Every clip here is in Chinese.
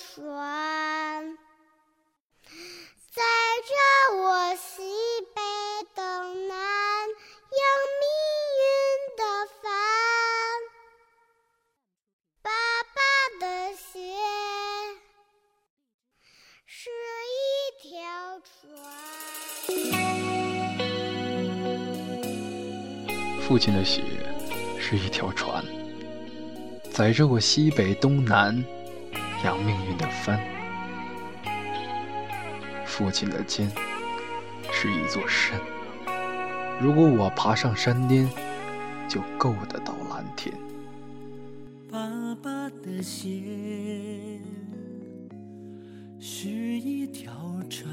船，载着我西北东南，扬命运的帆。爸爸的鞋是一条船，父亲的血是一条船，载着我西北东南，扬命运的帆。父亲的肩是一座山，如果我爬上山巅，就够得到蓝天。爸爸的鞋是一条船，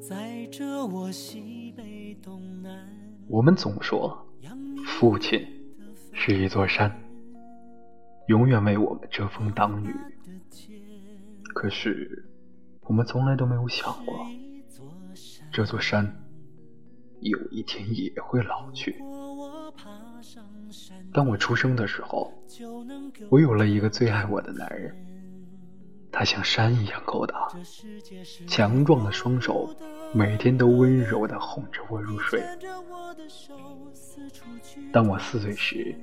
载着我西北东南。我们总说，父亲是一座山，永远为我们遮风挡雨。可是，我们从来都没有想过，这座山有一天也会老去。当我出生的时候，我有了一个最爱我的男人，他像山一样高大，强壮的双手每天都温柔地哄着我入睡。当我四岁时，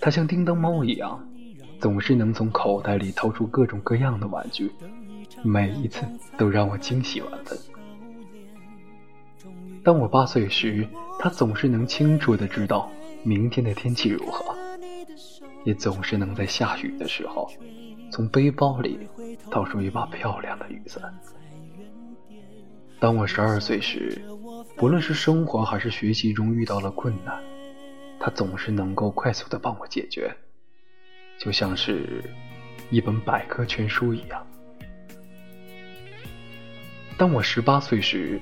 他像叮当猫一样。总是能从口袋里掏出各种各样的玩具，每一次都让我惊喜万分。当我八岁时，他总是能清楚的知道明天的天气如何，也总是能在下雨的时候，从背包里掏出一把漂亮的雨伞。当我十二岁时，不论是生活还是学习中遇到了困难，他总是能够快速的帮我解决。就像是一本百科全书一样。当我十八岁时，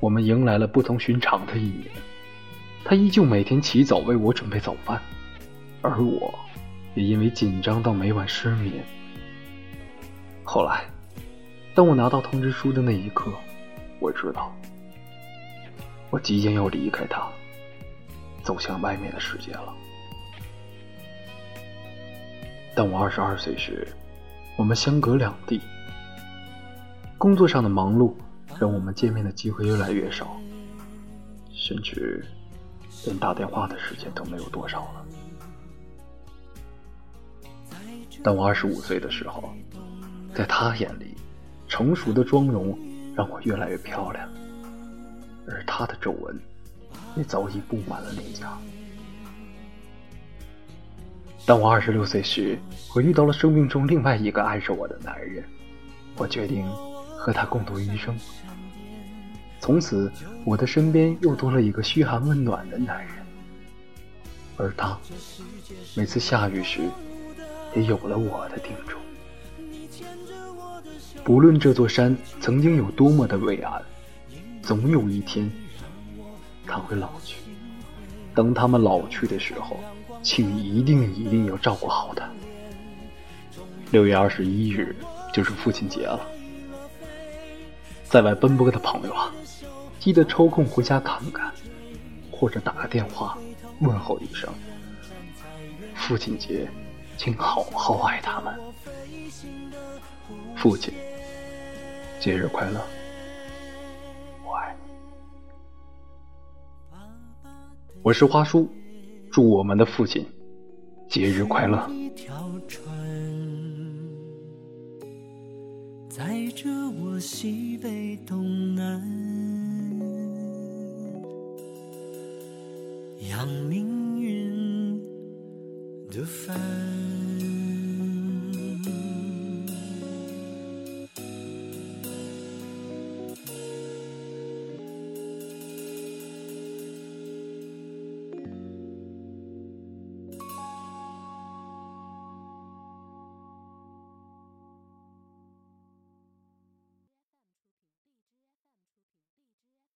我们迎来了不同寻常的一年。他依旧每天起早为我准备早饭，而我，也因为紧张到每晚失眠。后来，当我拿到通知书的那一刻，我知道，我即将要离开他，走向外面的世界了。当我二十二岁时，我们相隔两地。工作上的忙碌让我们见面的机会越来越少，甚至连打电话的时间都没有多少了。当我二十五岁的时候，在他眼里，成熟的妆容让我越来越漂亮，而他的皱纹也早已布满了脸颊。当我二十六岁时，我遇到了生命中另外一个爱着我的男人，我决定和他共度余生。从此，我的身边又多了一个嘘寒问暖的男人，而他每次下雨时，也有了我的叮嘱。不论这座山曾经有多么的伟岸，总有一天，他会老去。等他们老去的时候。请一定一定要照顾好他。六月二十一日就是父亲节了，在外奔波的朋友啊，记得抽空回家看看，或者打个电话问候一声。父亲节，请好好爱他们。父亲，节日快乐，我爱你。我是花叔。祝我们的父亲节日快乐。一条船，载着我西北东南，扬命运的帆。